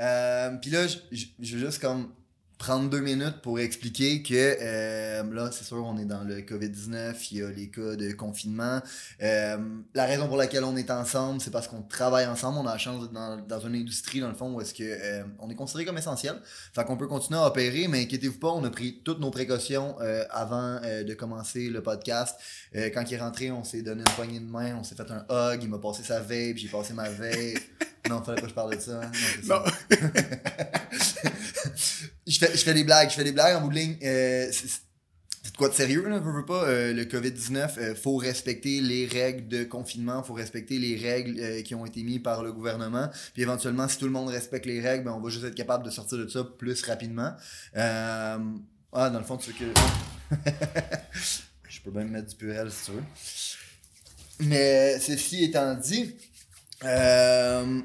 Euh, Puis là, je veux juste comme prendre deux minutes pour expliquer que euh, là, c'est sûr, on est dans le COVID-19, il y a les cas de confinement. Euh, la raison pour laquelle on est ensemble, c'est parce qu'on travaille ensemble. On a la chance d'être dans, une industrie, dans le fond, où est-ce que euh, on est considéré comme essentiel. Fait qu'on peut continuer à opérer, mais inquiétez-vous pas, on a pris toutes nos précautions avant de commencer le podcast. Quand il est rentré, on s'est donné une poignée de main, on s'est fait un hug, il m'a passé sa vape, j'ai passé ma vape. non, fallait pas que je parle de ça. hein. Non, ça. je, fais, je fais des blagues, je fais des blagues en bout de ligne. Euh, c'est de quoi de sérieux, là, veux, veux pas? euh, le COVID-19, euh, faut respecter les règles de confinement, faut respecter les règles euh, qui ont été mises par le gouvernement. Puis éventuellement, si tout le monde respecte les règles, ben, on va juste être capable de sortir de ça plus rapidement. Ah, dans le fond, tu veux que. je peux même mettre du purel si tu veux. Mais ceci étant dit, euh,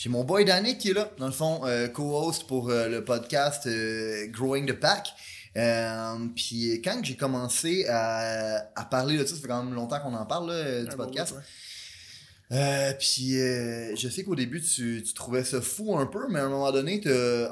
j'ai mon boy Danny qui est là, dans le fond, euh, co-host pour euh, le podcast euh, Growing the Pack. Euh, puis quand j'ai commencé à, à parler de ça, ça fait quand même longtemps qu'on en parle là, du Un podcast. ouais. Euh, puis euh, je sais qu'au début tu, tu trouvais ça fou un peu, mais à un moment donné,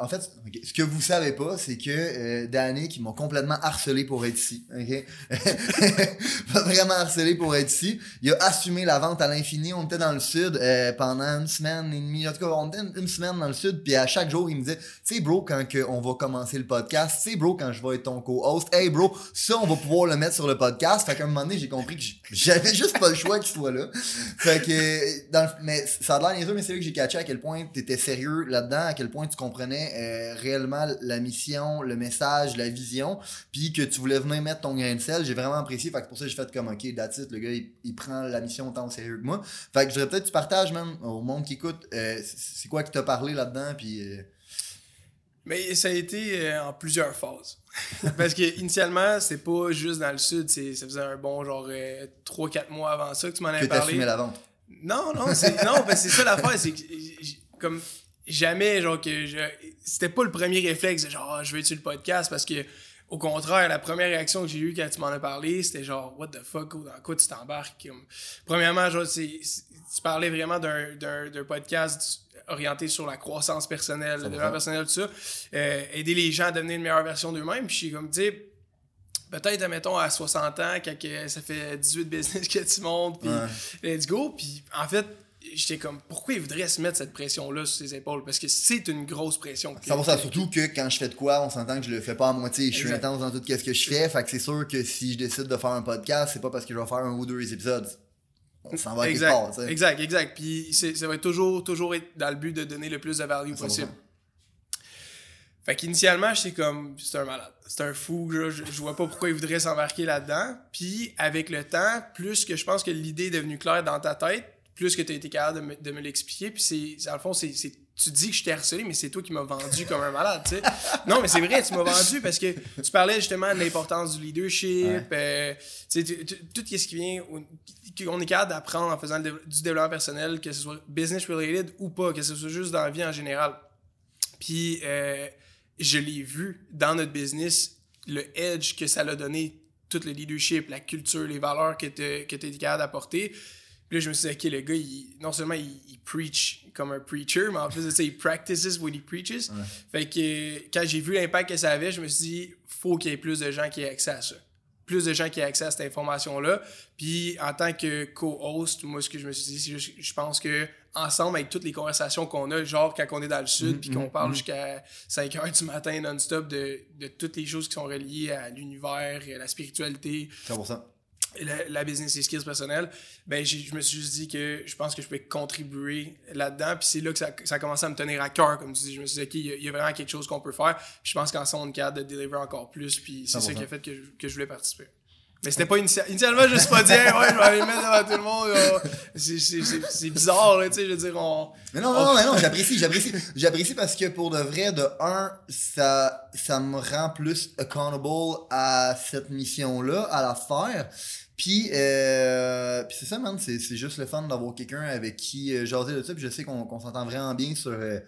en fait, ce que vous savez pas, c'est que euh, Danny qui m'a complètement harcelé pour être ici. ok? Pas vraiment harcelé pour être ici. Il a assumé la vente à l'infini. On était dans le sud euh, pendant une semaine et demie. En tout cas, on était une, semaine dans le sud. Puis à chaque jour, il me disait, tu sais, bro, quand on va commencer le podcast, tu sais, bro, quand je vais être ton co-host, hey, bro, ça, on va pouvoir le mettre sur le podcast. Fait qu'à un moment donné, j'ai compris que j'avais juste pas le choix qu'il soit là. Fait que, dans le- mais ça a l'air niaiseux, mais c'est là que j'ai catché à quel point t'étais sérieux là-dedans, à quel point tu comprenais euh, réellement la mission, le message, la vision, puis que tu voulais venir mettre ton grain de sel. J'ai vraiment apprécié. Fait que pour ça j'ai fait comme, ok, that's it, le gars, il, il prend la mission autant au sérieux que moi. Fait que je voudrais peut-être que tu partages, même, au monde qui écoute, euh, c'est quoi qui t'a parlé là-dedans, puis... euh, Mais ça a été euh, en plusieurs phases. Parce que initialement, c'est pas juste dans le sud, ça faisait un bon genre 3-4 mois avant ça que tu m'en avais parlé. fumé la vente. Non, non, c'est non, ben, c'est ça l'affaire, c'est que comme jamais genre que je c'était pas le premier réflexe genre Ah, je veux tu le podcast parce que au contraire, la première réaction que j'ai eue quand tu m'en as parlé, c'était genre what the fuck, dans quoi tu t'embarques premièrement genre tu parlais vraiment d'un d'un d'un podcast orienté sur la croissance personnelle, le 100%. développement personnel tout ça, euh, aider les gens à devenir une meilleure version d'eux-mêmes, puis je suis comme tu sais Peut-être, admettons, à 60 ans, quand ça fait 18 business que tu montes, puis Ouais. let's go. Puis en fait, j'étais comme, pourquoi il voudrait se mettre cette pression-là sur ses épaules? Parce que c'est une grosse pression. Ça va ça, surtout que quand je fais de quoi, on s'entend que je le fais pas à moitié. Je suis intense dans tout ce que je fais. Fait que c'est sûr que si je décide de faire un podcast, c'est pas parce que je vais faire un ou deux épisodes. On s'en va Exact, part, exact, exact. Puis ça va être toujours, toujours être dans le but de donner le plus de value 100%. possible. Fait qu'initialement, j'étais comme, c'est un malade, c'est un fou, je, je, vois pas pourquoi il voudrait s'embarquer là-dedans. Puis avec le temps, plus que je pense que l'idée est devenue claire dans ta tête, plus que tu as été capable de me, de me l'expliquer. Puis c'est, dans le fond, c'est, tu dis que je t'ai harcelé, mais c'est toi qui m'as vendu comme un malade, tu sais. Non, mais c'est vrai, tu m'as vendu parce que tu parlais justement de l'importance du leadership, euh, tu sais, tout ce qui vient, qu'on est capable d'apprendre en faisant le du développement personnel, que ce soit business related ou pas, que ce soit juste dans la vie en général. Puis euh, je l'ai vu dans notre business, le edge que ça l'a donné, tout le leadership, la culture, les valeurs que tu que t'es capable d'apporter. Puis là, je me suis dit, OK, le gars, il- non seulement il, il preach comme un preacher, mais en plus de ça, il practices what he preaches. Fait que quand j'ai vu l'impact que ça avait, je me suis dit, faut qu'il y ait plus de gens qui aient accès à ça. Plus de gens qui aient accès à cette information-là. Puis en tant que co-host, moi, ce que je me suis dit, c'est juste, je pense que ensemble, avec toutes les conversations qu'on a, genre quand on est dans le sud, puis qu'on parle jusqu'à 5 heures du matin non-stop de, de toutes les choses qui sont reliées à l'univers, à la spiritualité, 100%. la, la business et skills personnels, ben je me suis juste dit que je pense que je peux contribuer là-dedans. Puis c'est là que ça, ça a commencé à me tenir à cœur, comme tu dis. Je me suis dit, OK, il y, a- il y a vraiment quelque chose qu'on peut faire. Puis je pense qu'ensemble, on est capable de délivrer encore plus. Puis c'est ça 100%. qui a fait que je, que je voulais participer. Mais c'était pas initial. Initialement, je me suis pas dit, Hey, ouais, je vais aller mettre devant tout le monde. c'est- C'est c'est- c'est bizarre, là, tu sais, je veux dire, on. Mais non, non, non, non, j'apprécie, j'apprécie. J'apprécie parce que pour de vrai, de un, ça, ça me rend plus accountable à cette mission-là, à la faire. Puis, euh, puis c'est ça, man, c'est c'est juste le fun d'avoir quelqu'un avec qui euh, jaser de ça. Puis je sais qu'on qu'on s'entend vraiment bien sur, euh,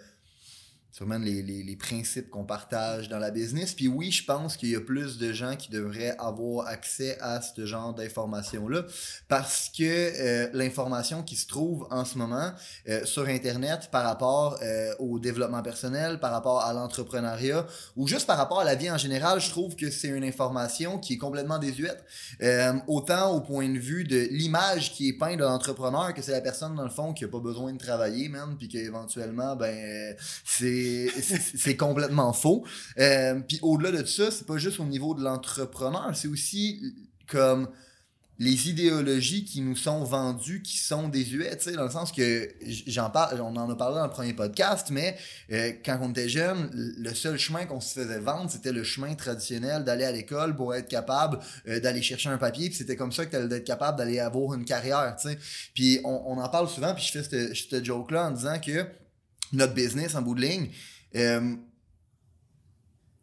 sur man, les, les, les principes qu'on partage dans la business. Puis oui, je pense qu'il y a plus de gens qui devraient avoir accès à ce genre d'informations-là parce que euh, l'information qui se trouve en ce moment euh, sur Internet par rapport euh, au développement personnel, par rapport à l'entrepreneuriat ou juste par rapport à la vie en général, je trouve que c'est une information qui est complètement désuète. Autant au point de vue de l'image qui est peinte de l'entrepreneur que c'est la personne dans le fond qui a pas besoin de travailler, man, puis qu'éventuellement, ben, c'est c'est complètement faux. Euh, puis au-delà de ça, c'est pas juste au niveau de l'entrepreneur, c'est aussi comme les idéologies qui nous sont vendues qui sont désuètes, dans le sens que j'en parle, on en a parlé dans le premier podcast, mais euh, quand on était jeune, le seul chemin qu'on se faisait vendre, c'était le chemin traditionnel d'aller à l'école pour être capable euh, d'aller chercher un papier, puis c'était comme ça que tu allais être capable d'aller avoir une carrière, tu sais. Puis on, on en parle souvent, puis je fais cette, cette joke-là en disant que notre business, en bout de ligne, euh,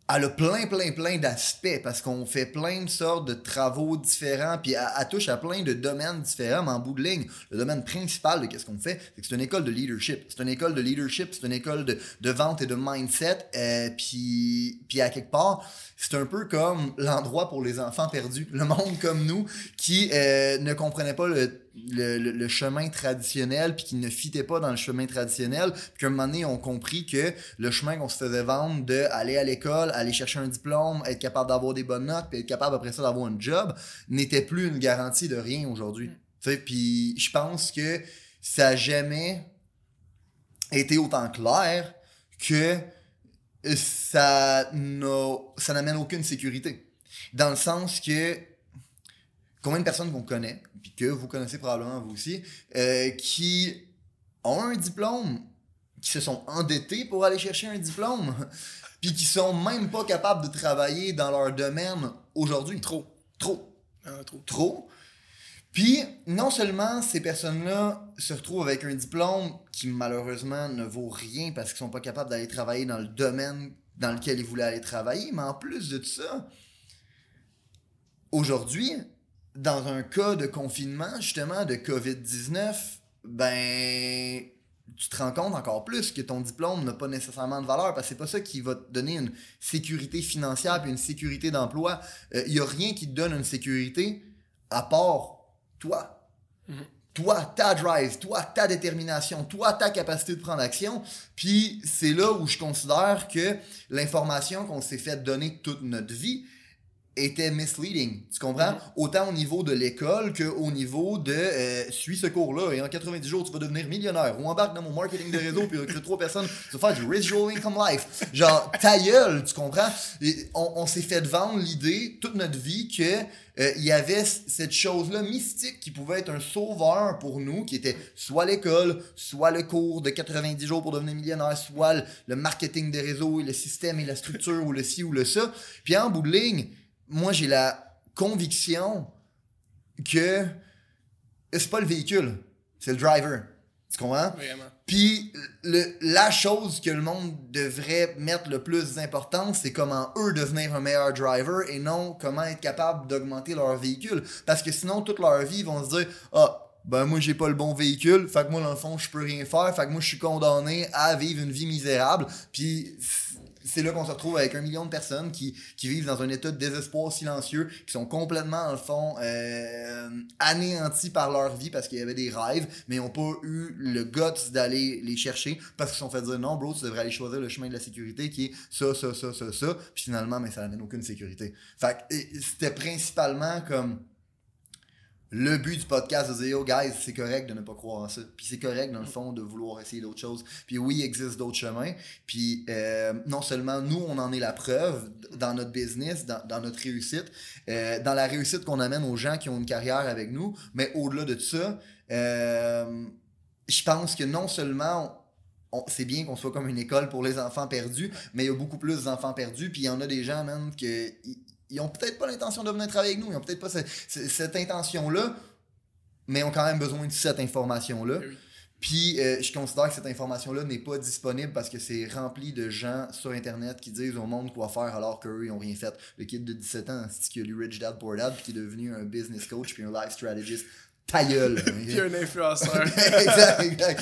elle a plein, plein, plein d'aspects parce qu'on fait plein de sortes de travaux différents, puis elle, touche à plein de domaines différents, mais en bout de ligne, le domaine principal de qu'est-ce qu'on fait, c'est que c'est une école de leadership. C'est une école de leadership, c'est une école de, de vente et de mindset, euh, puis, puis à quelque part, c'est un peu comme l'endroit pour les enfants perdus, le monde comme nous qui euh, ne comprenait pas le, le, le- le chemin traditionnel, puis qui ne fitait pas dans le chemin traditionnel, puis qu'à un moment donné, ont compris que le chemin qu'on se faisait vendre de aller à l'école, aller chercher un diplôme, être capable d'avoir des bonnes notes, puis être capable après ça d'avoir un job, n'était plus une garantie de rien aujourd'hui. Sais, puis je pense que ça n'a jamais été autant clair que ça n'amène aucune sécurité. Dans le sens que combien de personnes qu'on connaît, puis que vous connaissez probablement vous aussi, euh, qui ont un diplôme, qui se sont endettés pour aller chercher un diplôme, puis qui sont même pas capables de travailler dans leur domaine aujourd'hui? Trop. Trop Ah, trop. trop. Puis, non seulement ces personnes-là se retrouvent avec un diplôme qui malheureusement ne vaut rien parce qu'ils sont pas capables d'aller travailler dans le domaine dans lequel ils voulaient aller travailler, mais en plus de ça, aujourd'hui, dans un cas de confinement, justement, de COVID-19, ben, tu te rends compte encore plus que ton diplôme n'a pas nécessairement de valeur parce que c'est pas ça qui va te donner une sécurité financière et une sécurité d'emploi. Il n'y a rien qui te donne une sécurité à part toi. Mhm. Toi, ta drive, toi, ta détermination, toi, ta capacité de prendre action. Puis c'est là où je considère que l'information qu'on s'est fait donner toute notre vie était misleading. Tu comprends? Autant au niveau de l'école qu'au niveau de euh, suis ce cours-là et en 90 jours, tu vas devenir millionnaire ou embarque dans mon marketing de réseau puis recrute trois personnes, tu vas faire du residual income life. Genre, ta gueule, tu comprends? Et on on s'est fait vendre l'idée toute notre vie que euh, il y avait cette chose-là mystique qui pouvait être un sauveur pour nous, qui était soit l'école, soit le cours de 90 jours pour devenir millionnaire, soit le, le marketing des réseaux et le système et la structure ou le ci ou le ça. Puis en bout de ligne, moi j'ai la conviction que c'est pas le véhicule, c'est le driver. Tu comprends? Vraiment. Puis le, la chose que le monde devrait mettre le plus d'importance, c'est comment eux devenir un meilleur driver et non comment être capable d'augmenter leur véhicule. Parce que sinon, toute leur vie, ils vont se dire Ah, ben moi, j'ai pas le bon véhicule, fait que moi, dans le fond, je peux rien faire, fait que moi, je suis condamné à vivre une vie misérable. Puis c'est là qu'on se retrouve avec un million de personnes qui, qui vivent dans un état de désespoir silencieux, qui sont complètement, en fond, euh, anéantis par leur vie parce qu'il y avait des rêves, mais n'ont pas eu le guts d'aller les chercher parce qu'ils se sont fait dire non, bro, tu devrais aller choisir le chemin de la sécurité qui est ça, ça, ça, ça, ça. Puis finalement, mais ça n'amène aucune sécurité. Fait que c'était principalement comme le but du podcast de dire Yo, guys, c'est correct de ne pas croire en ça. Puis c'est correct, dans le fond, de vouloir essayer d'autres choses. Puis oui, il existe d'autres chemins. Puis euh, non seulement nous, on en est la preuve dans notre business, dans, notre réussite, euh, dans la réussite qu'on amène aux gens qui ont une carrière avec nous, mais au-delà de ça, euh, je pense que non seulement c'est bien qu'on soit comme une école pour les enfants perdus, mais il y a beaucoup plus d'enfants perdus, puis il y en a des gens, même, que ils- ont peut-être pas l'intention de venir travailler avec nous, ils ont peut-être pas cette, cette intention-là, mais ils ont quand même besoin de cette information-là. Oui. Puis euh, je considère que cette information-là n'est pas disponible parce que c'est rempli de gens sur Internet qui disent au monde quoi faire alors qu'eux, ils n'ont rien fait. Le kid de 17 ans, c'est qui a lu Rich Dad Poor Dad puis qui est devenu un business coach puis un life strategist? Ta gueule! Puis un influenceur. exact, exact.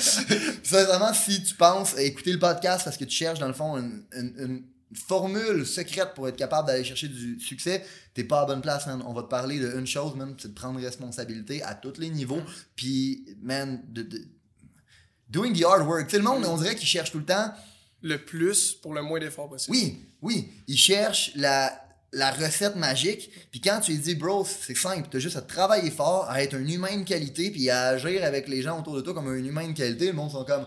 Sincèrement, si tu penses à écouter le podcast parce que tu cherches dans le fond une, une- une formule secrète pour être capable d'aller chercher du succès, t'es pas à bonne place, man. On va te parler d'une chose, man, c'est de prendre responsabilité à tous les niveaux. Puis, man, de, de- doing the hard work. Sais, le monde, on dirait qu'il cherche tout le temps. le plus pour le moins d'efforts possible. Oui, oui, il cherche la, la recette magique. Puis quand tu lui dis, bro, c'est simple, t'as juste à travailler fort, à être un humain de qualité, puis à agir avec les gens autour de toi comme un humain de qualité, le monde sont comme,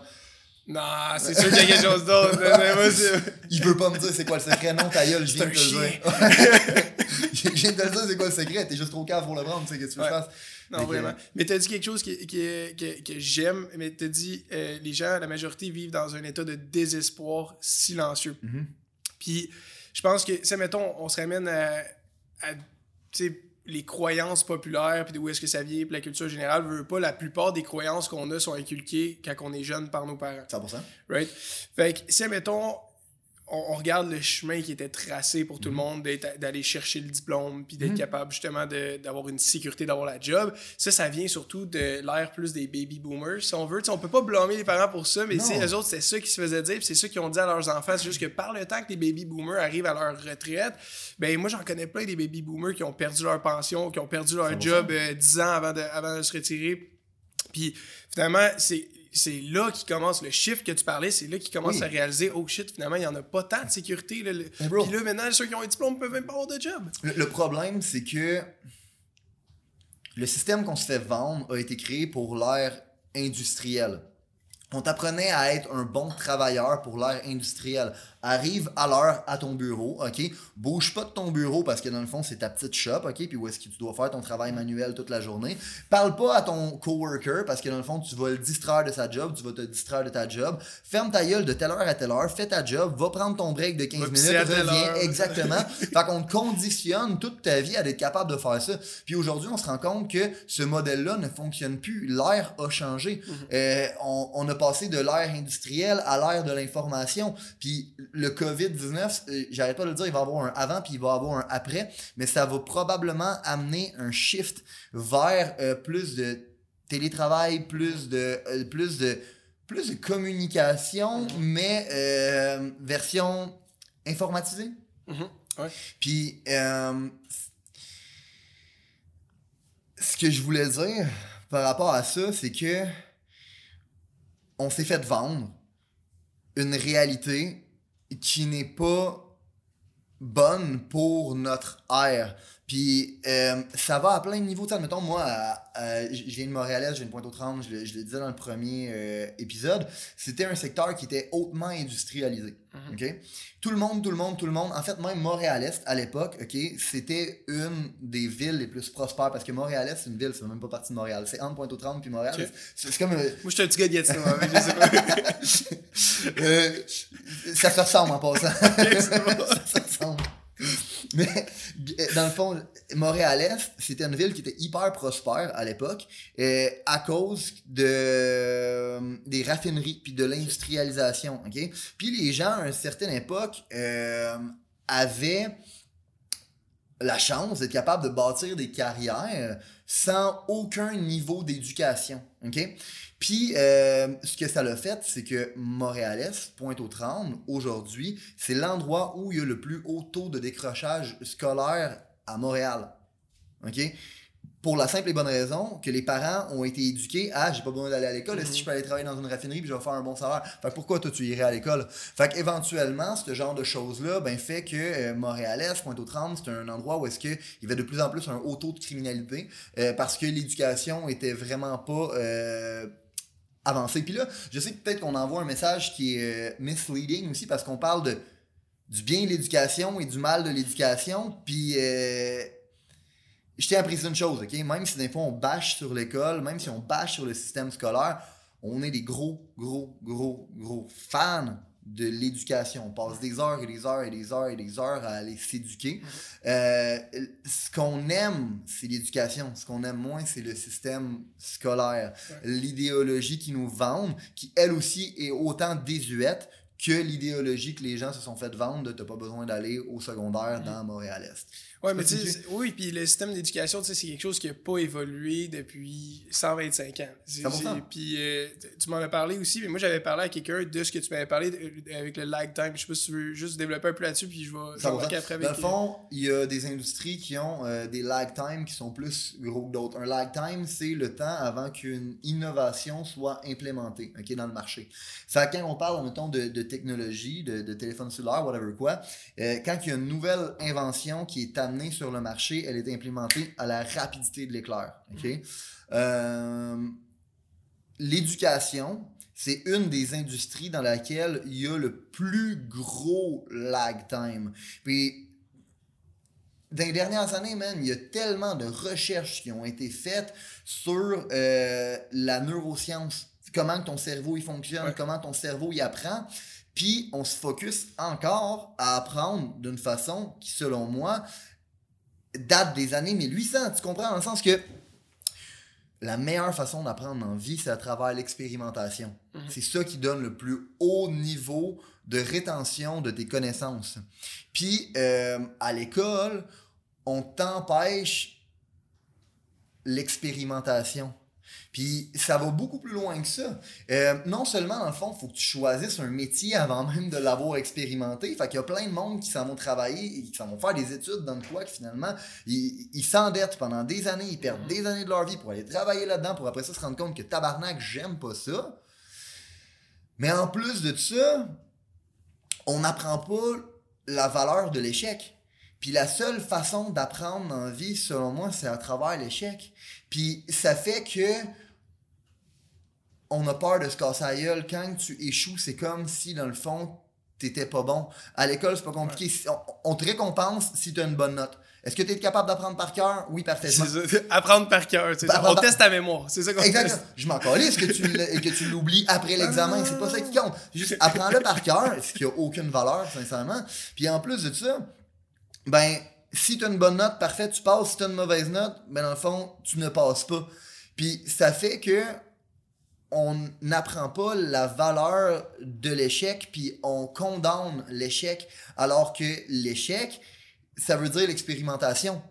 Non, c'est sûr qu'il y a quelque chose d'autre. il veut pas me dire c'est quoi le secret, non, ta gueule, je viens de te le dire. je viens de te le dire c'est quoi le secret, t'es juste trop cave pour le prendre, tu sais, qu'est-ce que tu Ouais. Non, vraiment. Mais t'as dit quelque chose qui, qui- que, que j'aime, mais t'as dit euh, les gens, la majorité, vivent dans un état de désespoir silencieux. Mhm. Puis je pense que, tu mettons, on se ramène à, à, tu sais, les croyances populaires, puis d'où est-ce que ça vient, puis la culture générale, veut pas, la plupart des croyances qu'on a sont inculquées quand on est jeune par nos parents. 100%. Right? Fait que, si, mettons, on, on regarde le chemin qui était tracé pour tout le monde d'être- d'aller chercher le diplôme, puis d'être Mhm. capable justement d'avoir une sécurité, d'avoir la job, ça, ça vient surtout de l'ère plus des baby boomers, si on veut. Tu sais, on peut pas blâmer les parents pour ça, mais eux autres, c'est ça qui se faisait dire, puis c'est ça qu'ils ont dit à leurs enfants. C'est juste que par le temps que les baby boomers arrivent à leur retraite, ben moi, j'en connais plein des baby boomers qui ont perdu leur pension, qui ont perdu leur 100%. job euh, 10 ans avant de, avant de se retirer. Puis finalement, c'est c'est là qui commence le chiffre que tu parlais, c'est là qu'ils commencent Oui. à réaliser oh shit, finalement, il n'y en a pas tant de sécurité. Là, le-. Puis là, maintenant, ceux qui ont un diplôme peuvent même pas avoir de job. Le, le problème, c'est que le système qu'on se fait vendre a été créé pour l'ère industrielle. On t'apprenait à être un bon travailleur pour l'ère industrielle. Arrive à l'heure à ton bureau, ok? Bouge pas de ton bureau parce que dans le fond, c'est ta petite shop, ok? Puis où est-ce que tu dois faire ton travail manuel toute la journée. Parle pas à ton coworker parce que dans le fond, tu vas le distraire de sa job, tu vas te distraire de ta job. Ferme ta gueule de telle heure à telle heure, fais ta job, va prendre ton break de 15 Va minutes, reviens. Exactement. fait qu'on te conditionne toute ta vie à être capable de faire ça. Puis aujourd'hui, on se rend compte que ce modèle-là ne fonctionne plus. L'ère a changé. Euh, on, on a passé de l'ère industrielle à l'ère de l'information. Puis le COVID-19, euh, j'arrête pas de le dire, il va y avoir un avant puis il va y avoir un après, mais ça va probablement amener un shift vers euh, plus de télétravail, plus de, euh, plus de, plus de communication, mais euh, version informatisée. Mhm. Ouais. Puis, ce que je voulais dire par rapport à ça, c'est que on s'est fait vendre une réalité qui n'est pas bonne pour notre ère. Puis euh, ça va à plein de niveaux. Tu sais, Admettons, moi, à- à- je viens de Montréal, je viens de Pointe-aux-Trembles, je, le- je le disais dans le premier euh, épisode, c'était un secteur qui était hautement industrialisé. Mhm. OK? Tout le monde, tout le monde, tout le monde. En fait, même Montréal-Est, à l'époque, OK, c'était une des villes les plus prospères parce que Montréal-Est, c'est une ville, c'est même pas partie de Montréal. C'est entre Pointe-aux-Trembles puis Montréal. C'est comme. euh, Moi, je suis un petit gars de Gatineau, hein, mais je sais pas. ça se ressemble en passant. ça se ressemble. Mais dans le fond, Montréal-Est, c'était une ville qui était hyper prospère à l'époque euh, à cause de, euh, des raffineries puis de l'industrialisation. ok? Puis les gens, à une certaine époque, euh, avaient la chance d'être capables de bâtir des carrières sans aucun niveau d'éducation. ok? Puis, ce que ça l'a fait, c'est que Montréal-Est, Pointe-aux-Trembles, aujourd'hui, c'est l'endroit où il y a le plus haut taux de décrochage scolaire à Montréal. OK? Pour la simple et bonne raison que les parents ont été éduqués à j'ai pas besoin d'aller à l'école, Mhm. si je peux aller travailler dans une raffinerie puis je vais faire un bon salaire? Fait que pourquoi toi tu irais à l'école? Fait qu'éventuellement, ce genre de choses-là ben, fait que euh, Montréal-Est, Pointe-aux-Trembles, c'est un endroit où est-ce qu'il y avait de plus en plus un haut taux de criminalité euh, parce que l'éducation était vraiment pas euh, avancée. Puis là, je sais que peut-être qu'on envoie un message qui est euh, misleading aussi parce qu'on parle de du bien de l'éducation et du mal de l'éducation. Puis euh, je tiens à préciser une chose, ok? Même si des fois on bâche sur l'école, même si on bâche sur le système scolaire, on est des gros, gros, gros, gros fans de l'éducation. On passe des heures et des heures et des heures et des heures à aller s'éduquer. Euh, ce qu'on aime, c'est l'éducation. Ce qu'on aime moins, c'est le système scolaire. L'idéologie qui nous vendent, qui elle aussi est autant désuète que l'idéologie que les gens se sont fait vendre de t'as pas besoin d'aller au secondaire dans Montréal-Est. Ouais, mais tu sais, oui, puis le système d'éducation, tu sais, c'est quelque chose qui n'a pas évolué depuis 125 ans. Puis euh, tu m'en as parlé aussi, mais moi j'avais parlé à quelqu'un de ce que tu m'avais parlé avec le lag time. Je sais pas si tu veux juste développer un peu là-dessus, puis je vais, après avec Dans le fond, il y a des industries qui ont euh, des lag time qui sont plus gros que d'autres. Un lag time, c'est le temps avant qu'une innovation soit implémentée ok, dans le marché. Ça, quand on parle, mettons, de, de technologie, de, de téléphone cellulaire, whatever quoi, euh, quand il y a une nouvelle invention qui est sur le marché, elle est implémentée à la rapidité de l'éclair. Euh, l'éducation, c'est une des industries dans laquelle il y a le plus gros lag time. Puis, dans les dernières années, man, il y a tellement de recherches qui ont été faites sur euh, la neuroscience. Comment ton cerveau il fonctionne, comment ton cerveau il apprend. Puis on se focus encore à apprendre d'une façon qui, selon moi, date des années 1800. Tu comprends? Dans le sens que la meilleure façon d'apprendre en vie, c'est à travers l'expérimentation. Mhm. C'est ça qui donne le plus haut niveau de rétention de tes connaissances. Puis, euh, à l'école, on t'empêche l'expérimentation. Puis ça va beaucoup plus loin que ça. Euh, non seulement, dans le fond, il faut que tu choisisses un métier avant même de l'avoir expérimenté. Fait qu'il y a plein de monde qui s'en vont travailler et qui s'en vont faire des études dans quoi que finalement, ils s'endettent pendant des années, ils perdent des années de leur vie pour aller travailler là-dedans, pour après ça se rendre compte que tabarnak, j'aime pas ça. Mais en plus de ça, on n'apprend pas la valeur de l'échec. Puis la seule façon d'apprendre la vie, selon moi, c'est à travers l'échec. Puis ça fait que on a peur de se casser la gueule. Quand tu échoues, c'est comme si, dans le fond, t'étais pas bon. À l'école, c'est pas compliqué. On, te récompense si tu as une bonne note. Est-ce que tu es capable d'apprendre par cœur? Oui, parfaitement. Apprendre par cœur. On teste ta mémoire. C'est ça qu'on Exactement. Je m'en calisse que tu, que tu l'oublies après l'examen? C'est pas ça qui compte. Juste apprends-le par cœur, ce qui a aucune valeur, sincèrement. Puis en plus de ça, ben, si tu as une bonne note, parfait, tu passes. Si tu as une mauvaise note, ben, dans le fond, tu ne passes pas. Puis ça fait que on n'apprend pas la valeur de l'échec, puis on condamne l'échec, alors que l'échec, ça veut dire l'expérimentation.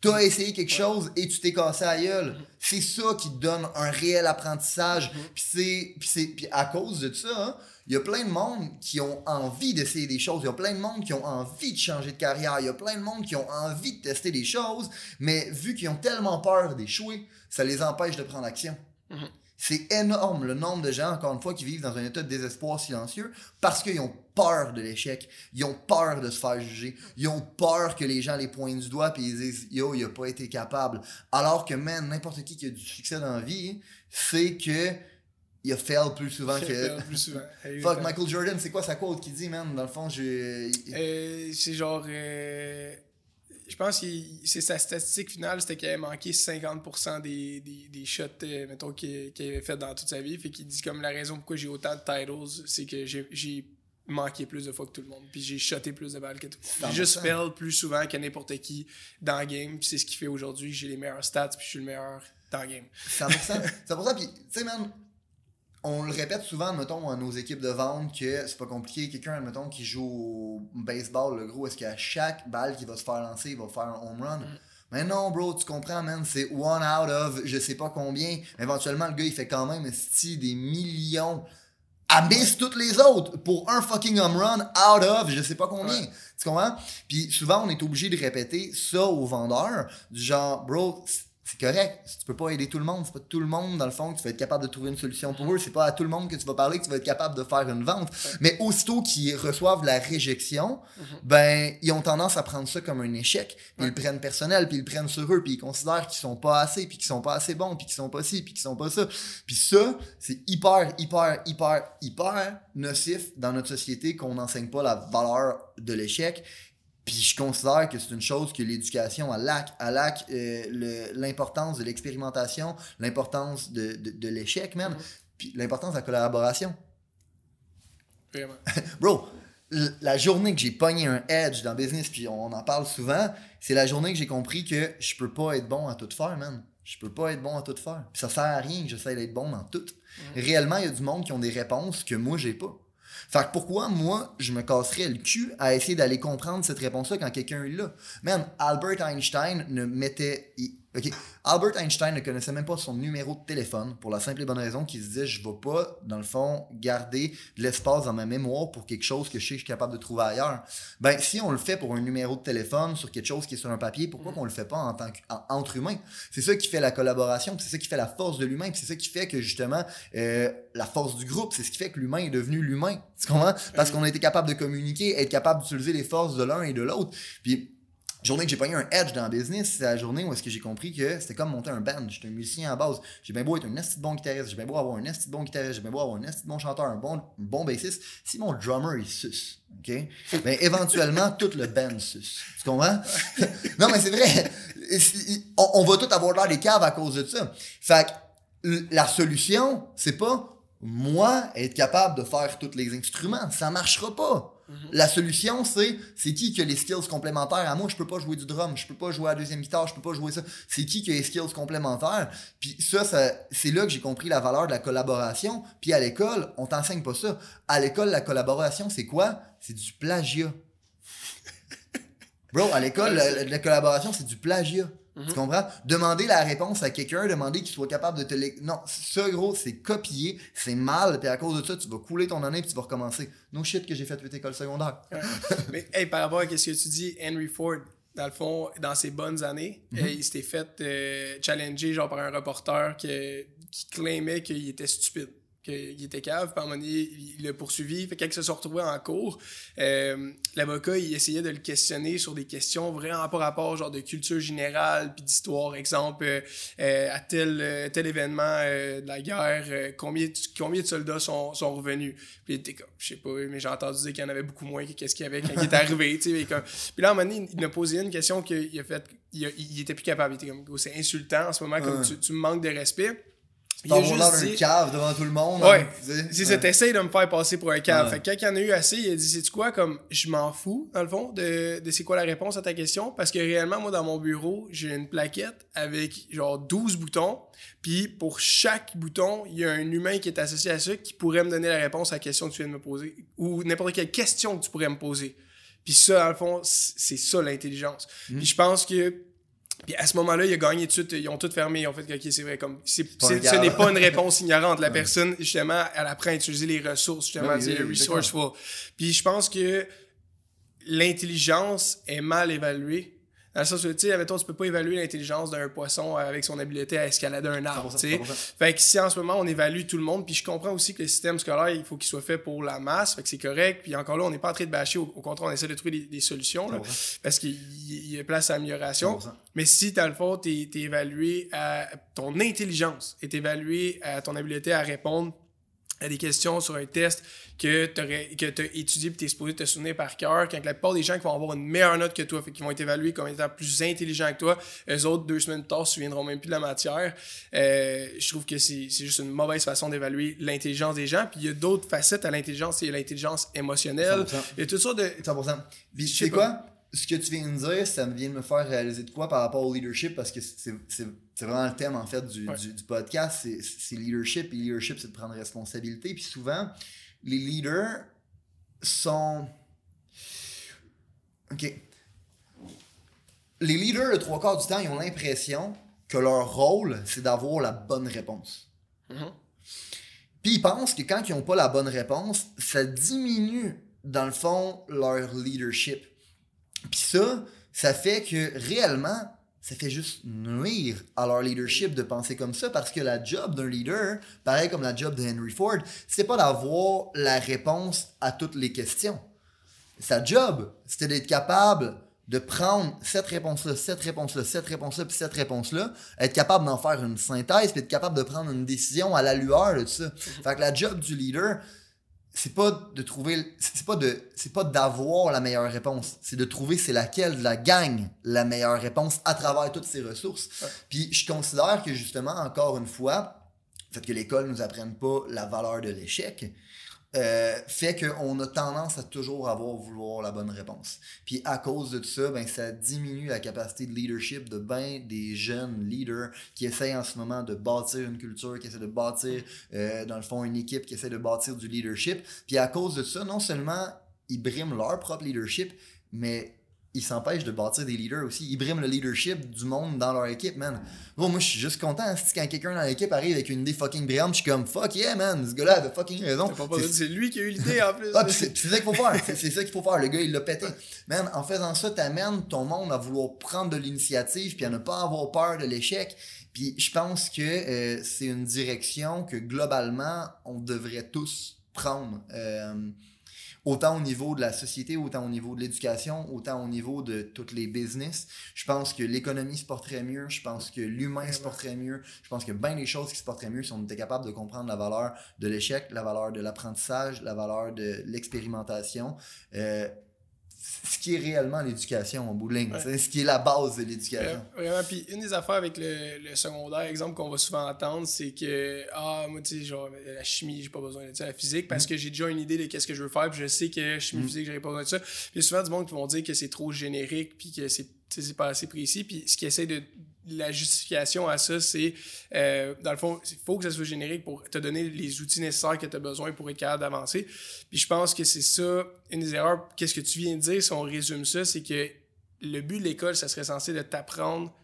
Tu as essayé quelque chose et tu t'es cassé à gueule. C'est ça qui te donne un réel apprentissage. Mm-hmm. Puis c'est à cause de ça, hein, il y a plein de monde qui ont envie d'essayer des choses. Il y a plein de monde qui ont envie de changer de carrière. Il y a plein de monde qui ont envie de tester des choses. Mais vu qu'ils ont tellement peur d'échouer, ça les empêche de prendre action. Mhm. C'est énorme le nombre de gens, encore une fois, qui vivent dans un état de désespoir silencieux parce qu'ils ont peur de l'échec. Ils ont peur de se faire juger. Ils ont peur que les gens les pointent du doigt et ils disent Yo, il a pas été capable. Alors que, man, n'importe qui qui a du succès dans la vie, c'est que il a fail plus souvent que. plus souvent. Fuck, Michael Jordan, c'est quoi sa quote qui dit, man? Dans le fond, je. Euh, c'est genre. Euh, je pense que c'est sa statistique finale, c'était qu'il avait manqué 50% des, des, des shots, euh, mettons, qu'il avait fait dans toute sa vie. Fait qu'il dit comme la raison pourquoi j'ai autant de titles, c'est que j'ai manqué plus de fois que tout le monde. Puis j'ai shoté plus de balles que tout. J'ai juste fail plus souvent que n'importe qui dans le game. Puis c'est ce qui fait aujourd'hui j'ai les meilleurs stats, puis je suis le meilleur dans le game. 100%. 100%. Puis, tu sais, man, on le répète souvent, mettons, à nos équipes de vente que c'est pas compliqué. Quelqu'un, mettons, qui joue au baseball, le gros, est-ce qu'à chaque balle qui va se faire lancer, il va faire un home run? Mm. Mais non, bro, tu comprends, man, c'est one out of je sais pas combien. Éventuellement, le gars, il fait quand même des millions à miss toutes les autres pour un fucking home run out of je sais pas combien. Tu comprends? Puis souvent, on est obligé de répéter ça aux vendeurs, du genre, bro, c'est correct. Tu peux pas aider tout le monde. C'est pas tout le monde, dans le fond, que tu vas être capable de trouver une solution pour eux. C'est pas à tout le monde que tu vas parler que tu vas être capable de faire une vente. Mais aussitôt qu'ils reçoivent la réjection, mhm. ben, ils ont tendance à prendre ça comme un échec. Puis ils le prennent personnel, puis ils le prennent sur eux, puis ils considèrent qu'ils sont pas assez, puis qu'ils sont pas assez bons, puis qu'ils sont pas ci, puis qu'ils sont pas ça. Puis ça, c'est hyper, hyper, hyper, hyper nocif dans notre société qu'on n'enseigne pas la valeur de l'échec puis je considère que c'est une chose que l'éducation a lac. A lac euh, l'importance de l'expérimentation, l'importance de, de, l'échec même, mm-hmm. puis l'importance de la collaboration. Vraiment. Bro, la journée que j'ai pogné un edge dans le business, puis on en parle souvent, c'est la journée que j'ai compris que je peux pas être bon à tout faire, man. Je peux pas être bon à tout faire. Puis ça sert à rien que j'essaie d'être bon dans tout. Réellement, il y a du monde qui ont des réponses que moi, j'ai pas. Fait que pourquoi, moi, je me casserais le cul à essayer d'aller comprendre cette réponse-là quand quelqu'un est là? Man, Albert Einstein ne mettait. OK. Albert Einstein ne connaissait même pas son numéro de téléphone pour la simple et bonne raison qu'il se disait je vais pas, dans le fond, garder de l'espace dans ma mémoire pour quelque chose que je sais que je suis capable de trouver ailleurs. Ben, si on le fait pour un numéro de téléphone sur quelque chose qui est sur un papier, pourquoi qu'on le fait pas en tant que, en- entre humains? C'est ça qui fait la collaboration, c'est ça qui fait la force de l'humain, c'est ça qui fait que justement, euh, la force du groupe, c'est ce qui fait que l'humain est devenu l'humain. Tu comprends? Parce qu'on a été capable de communiquer, être capable d'utiliser les forces de l'un et de l'autre. Puis, journée que j'ai pogné un edge dans le business, c'est la journée où est-ce que j'ai compris que c'était comme monter un band. J'étais un musicien à base. J'ai bien beau être un esti bon guitariste, j'ai bien beau avoir un esti bon guitariste, j'ai bien beau avoir un esti bon chanteur, un bon, un bon bassiste. Si mon drummer il suce, ok? Ben éventuellement tout le band suce. Tu comprends? non mais c'est vrai. On, va tous avoir l'air des caves à cause de ça. Fait que la solution, c'est pas moi être capable de faire tous les instruments. Ça marchera pas. La solution, c'est c'est qui qui a les skills complémentaires à moi? Je peux pas jouer du drum, je peux pas jouer à la deuxième guitare, je peux pas jouer ça. C'est qui qui a les skills complémentaires? Puis ça, ça c'est là que j'ai compris la valeur de la collaboration. Puis à l'école, on t'enseigne pas ça. À l'école, la collaboration, c'est quoi? C'est du plagiat. Bro, à l'école, la, la collaboration, c'est du plagiat. Tu comprends? Demander la réponse à quelqu'un, demander qu'il soit capable de te Non, ça, gros, c'est copier, c'est mal, puis à cause de ça, tu vas couler ton année, puis tu vas recommencer. No shit que j'ai fait 8 écoles secondaires. Mais hey, par rapport à ce que tu dis, Henry Ford, dans le fond, dans ses bonnes années, Mhm. euh, il s'était fait euh, challenger genre par un reporter que- qui claimait qu'il était stupide. Qu'il était cave, puis à un moment donné, il il l'a poursuivi. Fait que quand il se retrouvé en cours, euh, l'avocat, il essayait de le questionner sur des questions vraiment par rapport, genre de culture générale, puis d'histoire. Exemple, euh, euh, à tel, tel événement de la guerre, combien, de- combien de soldats sont, sont revenus? Puis il était comme, je sais pas, mais j'ai entendu dire qu'il y en avait beaucoup moins que qu'est-ce qu'il y avait quand il est arrivé, Puis là, à un moment donné, il m'a posé une question qu'il a fait, il, a- il était plus capable. Il était comme, Gros, c'est insultant en ce moment, comme Ouais. tu, tu me manques de respect. Il a juste un cave devant tout le monde. Ouais. hein, c'est ça, t'essayes de me faire passer pour un cave. Ouais. Fait que quand il y en a eu assez, il a dit, c'est quoi, comme, je m'en fous, dans le fond, de, de c'est quoi la réponse à ta question, parce que réellement, moi, dans mon bureau, j'ai une plaquette avec, genre, 12 boutons, puis pour chaque bouton, il y a un humain qui est associé à ça qui pourrait me donner la réponse à la question que tu viens de me poser, ou n'importe quelle question que tu pourrais me poser. Puis ça, dans le fond, c'est ça l'intelligence. Mm. Puis je pense que puis à ce moment-là, il a gagné tout de suite, ils ont tout fermé, ils ont fait que, ok, c'est vrai, comme, c'est, c'est- ce n'est pas une réponse ignorante. La personne, justement, elle apprend à utiliser les ressources, justement, Oui, c'est oui, resourceful. Puis je pense que l'intelligence est mal évaluée. Dans le sens où, tu sais, tu peux pas évaluer l'intelligence d'un poisson avec son habileté à escalader un arbre, 100%, tu sais. 100%. Fait que si en ce moment on évalue tout le monde, puis je comprends aussi que le système scolaire, il faut qu'il soit fait pour la masse, fait que c'est correct. Puis encore là, on n'est pas en train de bâcher, au, au contraire, on essaie de trouver des, des solutions, là, 100%. parce qu'il il y a place à amélioration. 100%. Mais si, dans le fond, t'es es évalué à ton intelligence, est évalué à ton habileté à répondre à des questions sur un test que tu as étudié et tu es supposé te souvenir par cœur, quand la plupart des gens qui vont avoir une meilleure note que toi, qui vont être évalués comme étant plus intelligents que toi, eux autres, deux semaines plus tard, se souviendront même plus de la matière. Euh, je trouve que c'est c'est juste une mauvaise façon d'évaluer l'intelligence des gens. Puis il y a d'autres facettes à l'intelligence, c'est l'intelligence émotionnelle. 100%. Il y a toutes sortes de... 100%. Puis Je tu sais sais pas. quoi? Ce que tu viens de dire, ça me vient de me faire réaliser de quoi par rapport au leadership parce que c'est vraiment le thème en fait du, Ouais. du, du podcast. c'est- leadership et leadership, c'est de prendre responsabilité. Puis souvent, les leaders sont. Ok. Les leaders, le trois quarts du temps, ils ont l'impression que leur rôle, c'est d'avoir la bonne réponse. Mhm. Puis ils pensent que quand ils n'ont pas la bonne réponse, ça diminue, dans le fond, leur leadership. Puis ça, ça fait que réellement, ça fait juste nuire à leur leadership de penser comme ça parce que la job d'un leader, pareil comme la job de Henry Ford, c'est pas d'avoir la réponse à toutes les questions. Sa job, c'était d'être capable de prendre cette réponse-là, cette réponse-là, cette réponse-là, puis cette réponse-là, être capable d'en faire une synthèse, puis être capable de prendre une décision à la lueur de ça. Fait que la job du leader, c'est pas de trouver, c'est pas de, c'est pas d'avoir la meilleure réponse, c'est de trouver c'est laquelle de la gang la meilleure réponse à travers toutes ses ressources. Ouais. Puis je considère que justement, encore une fois, le fait que l'école nous apprenne pas la valeur de l'échec, euh, fait qu'on a tendance à toujours avoir vouloir la bonne réponse. Puis à cause de ça, ben, ça diminue la capacité de leadership de ben des jeunes leaders qui essayent en ce moment de bâtir une culture, qui essaient de bâtir, euh, dans le fond, une équipe, qui essaie de bâtir du leadership. Puis à cause de ça, non seulement ils briment leur propre leadership, mais ils s'empêchent de bâtir des leaders aussi. Ils briment le leadership du monde dans leur équipe, man. moi, je suis juste content si quand quelqu'un dans l'équipe arrive avec une idée fucking brillante, je suis comme fuck yeah, man, ce gars-là avait fucking raison. C'est lui qui a eu l'idée en plus. ah, c'est ça qu'il faut faire. C'est ça qu'il faut faire. Le gars, il l'a pété. Man, en faisant ça, t'amènes ton monde à vouloir prendre de l'initiative puis à ne pas avoir peur de l'échec. Puis je pense que euh, c'est une direction que globalement, on devrait tous prendre. Euh, autant au niveau de la société, autant au niveau de l'éducation, autant au niveau de toutes les business. Je pense que l'économie se porterait mieux, je pense que l'humain se porterait mieux, je pense que bien des choses qui se porteraient mieux si on était capable de comprendre la valeur de l'échec, la valeur de l'apprentissage, la valeur de l'expérimentation. Euh, ce qui est réellement l'éducation en bout de ligne, ce qui est la base de l'éducation. Vraiment, puis une des affaires avec le, secondaire, exemple qu'on va souvent entendre, c'est que ah moi tu sais genre la chimie, j'ai pas besoin de ça, la physique parce mm. que j'ai déjà une idée de qu'est-ce que je veux faire, puis je sais que chimie mm. physique, j'aurais pas besoin de ça. Puis souvent du monde qui vont dire que c'est trop générique puis que c'est c'est pas assez précis. Puis ce qui essaie de. La justification à ça, c'est. Euh, dans le fond, il faut que ça soit générique pour te donner les outils nécessaires que tu as besoin pour être capable d'avancer. Puis je pense que c'est ça, une des erreurs. Qu'est-ce que tu viens de dire, si on résume ça, c'est que le but de l'école, ça serait censé de t'apprendre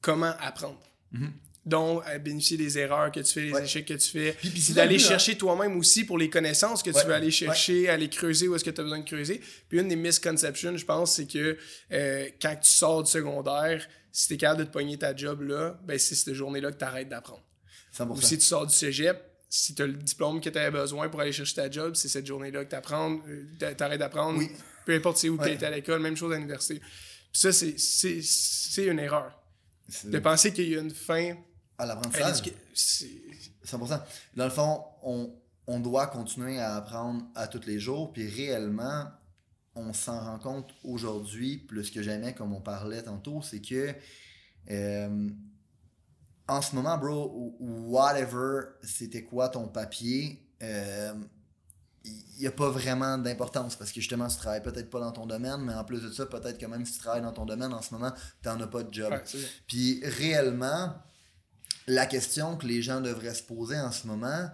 comment apprendre. Mm-hmm dont à bénéficier des erreurs que tu fais, les échecs que tu fais. Puis, d'aller chercher toi-même aussi pour les connaissances que tu veux aller chercher, aller creuser où est-ce que tu as besoin de creuser. Puis une des misconceptions, je pense, c'est que euh, quand tu sors du secondaire, si tu es capable de te pogner ta job là, ben c'est cette journée-là que tu arrêtes d'apprendre. Ou si tu sors du cégep, si tu as le diplôme que tu avais besoin pour aller chercher ta job, c'est cette journée-là que tu euh, arrêtes d'apprendre. Peu importe où tu es à l'école, même chose à l'université. ça, c'est une erreur. De penser qu'il y a une fin à l'apprentissage. 100%. Dans le fond, on, on, doit continuer à apprendre à tous les jours, puis réellement, on s'en rend compte aujourd'hui, plus que jamais, comme on parlait tantôt, c'est que euh, en ce moment, bro, whatever, c'était quoi ton papier, euh, il n'y a pas vraiment d'importance parce que justement, tu travailles peut-être pas dans ton domaine, mais en plus de ça, peut-être que même si tu travailles dans ton domaine en ce moment, tu n'en as pas de job. Puis réellement, la question que les gens devraient se poser en ce moment,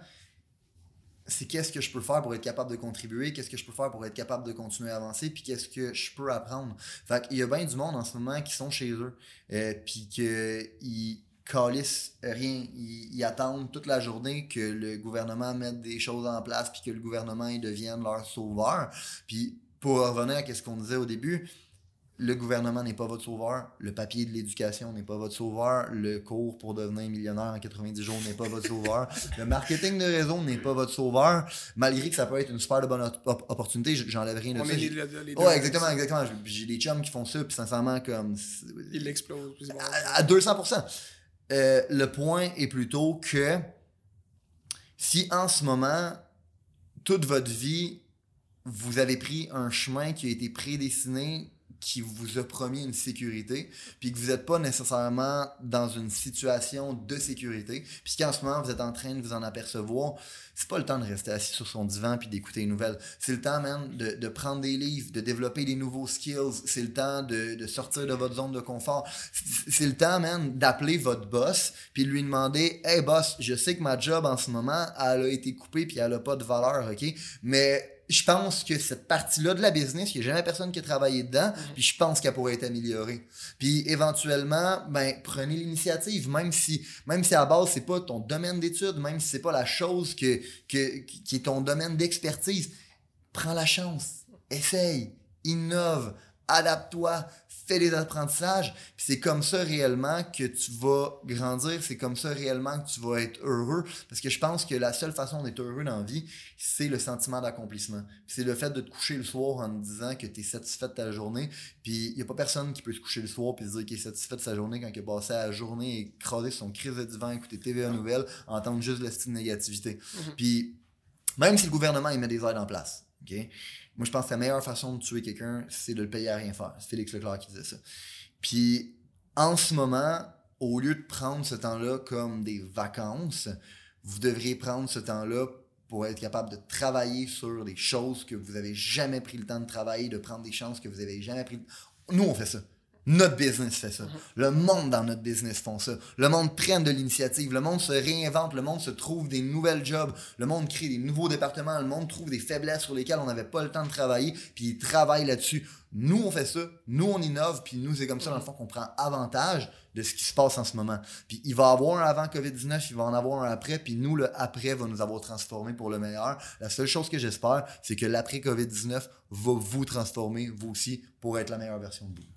c'est qu'est-ce que je peux faire pour être capable de contribuer, qu'est-ce que je peux faire pour être capable de continuer à avancer, puis qu'est-ce que je peux apprendre. Fait qu'il y a bien du monde en ce moment qui sont chez eux, euh, puis qu'ils calissent rien. Ils, attendent toute la journée que le gouvernement mette des choses en place, puis que le gouvernement devienne leur sauveur. Puis pour revenir à ce qu'on disait au début, le gouvernement n'est pas votre sauveur, le papier de l'éducation n'est pas votre sauveur, le cours pour devenir millionnaire en 90 jours n'est pas votre sauveur, le marketing de réseau n'est pas votre sauveur, malgré que ça peut être une super bonne opportunité, j'enlève rien de ça. Ouais, exactement, exactement. J'ai des chums qui font ça, puis sincèrement, comme. Ils l'explosent. À, 200%. Euh, le point est plutôt que si en ce moment, toute votre vie, vous avez pris un chemin qui a été prédestiné qui vous a promis une sécurité, puis que vous n'êtes pas nécessairement dans une situation de sécurité, puis qu'en ce moment vous êtes en train de vous en apercevoir, c'est pas le temps de rester assis sur son divan puis d'écouter les nouvelles. C'est le temps, même de, de, prendre des livres, de développer des nouveaux skills. C'est le temps de, de, sortir de votre zone de confort. C'est le temps, même d'appeler votre boss puis lui demander Hey boss, je sais que ma job en ce moment, elle a été coupée puis elle a pas de valeur, ok? Mais je pense que cette partie-là de la business, il n'y a jamais personne qui a travaillé dedans, puis je pense qu'elle pourrait être améliorée. Puis éventuellement, ben prenez l'initiative, même si même si à la base c'est pas ton domaine d'étude, même si c'est pas la chose que, que, qui est ton domaine d'expertise, prends la chance, essaye, innove, adapte-toi, fais des apprentissages. Puis c'est comme ça réellement que tu vas grandir, c'est comme ça réellement que tu vas être heureux. Parce que je pense que la seule façon d'être heureux dans la vie, c'est le sentiment d'accomplissement. C'est le fait de te coucher le soir en te disant que tu es satisfait de ta journée. Puis il n'y a pas personne qui peut se coucher le soir et se dire qu'il est satisfait de sa journée quand il a passé la journée et crasé son crise de divan, écouter TVA Nouvelles, entendre juste le style négativité. Mm-hmm. Puis même si le gouvernement il met des aides en place, OK? Moi, je pense que la meilleure façon de tuer quelqu'un, c'est de le payer à rien faire. C'est Félix Leclerc qui disait ça. Puis, en ce moment, au lieu de prendre ce temps-là comme des vacances, vous devriez prendre ce temps-là pour être capable de travailler sur des choses que vous avez jamais pris le temps de travailler, de prendre des chances que vous avez jamais pris. Nous, on fait ça. Notre business fait ça. Le monde dans notre business font ça. Le monde prenne de l'initiative. Le monde se réinvente. Le monde se trouve des nouvelles jobs. Le monde crée des nouveaux départements. Le monde trouve des faiblesses sur lesquelles on n'avait pas le temps de travailler. Puis ils travaillent là-dessus. Nous, on fait ça. Nous, on innove. Puis nous, c'est comme ça, dans le fond, qu'on prend avantage de ce qui se passe en ce moment. Puis il va y avoir un avant COVID-19, il va en avoir un après. Puis nous, le après va nous avoir transformés pour le meilleur. La seule chose que j'espère, c'est que l'après COVID-19 va vous transformer, vous aussi, pour être la meilleure version de vous.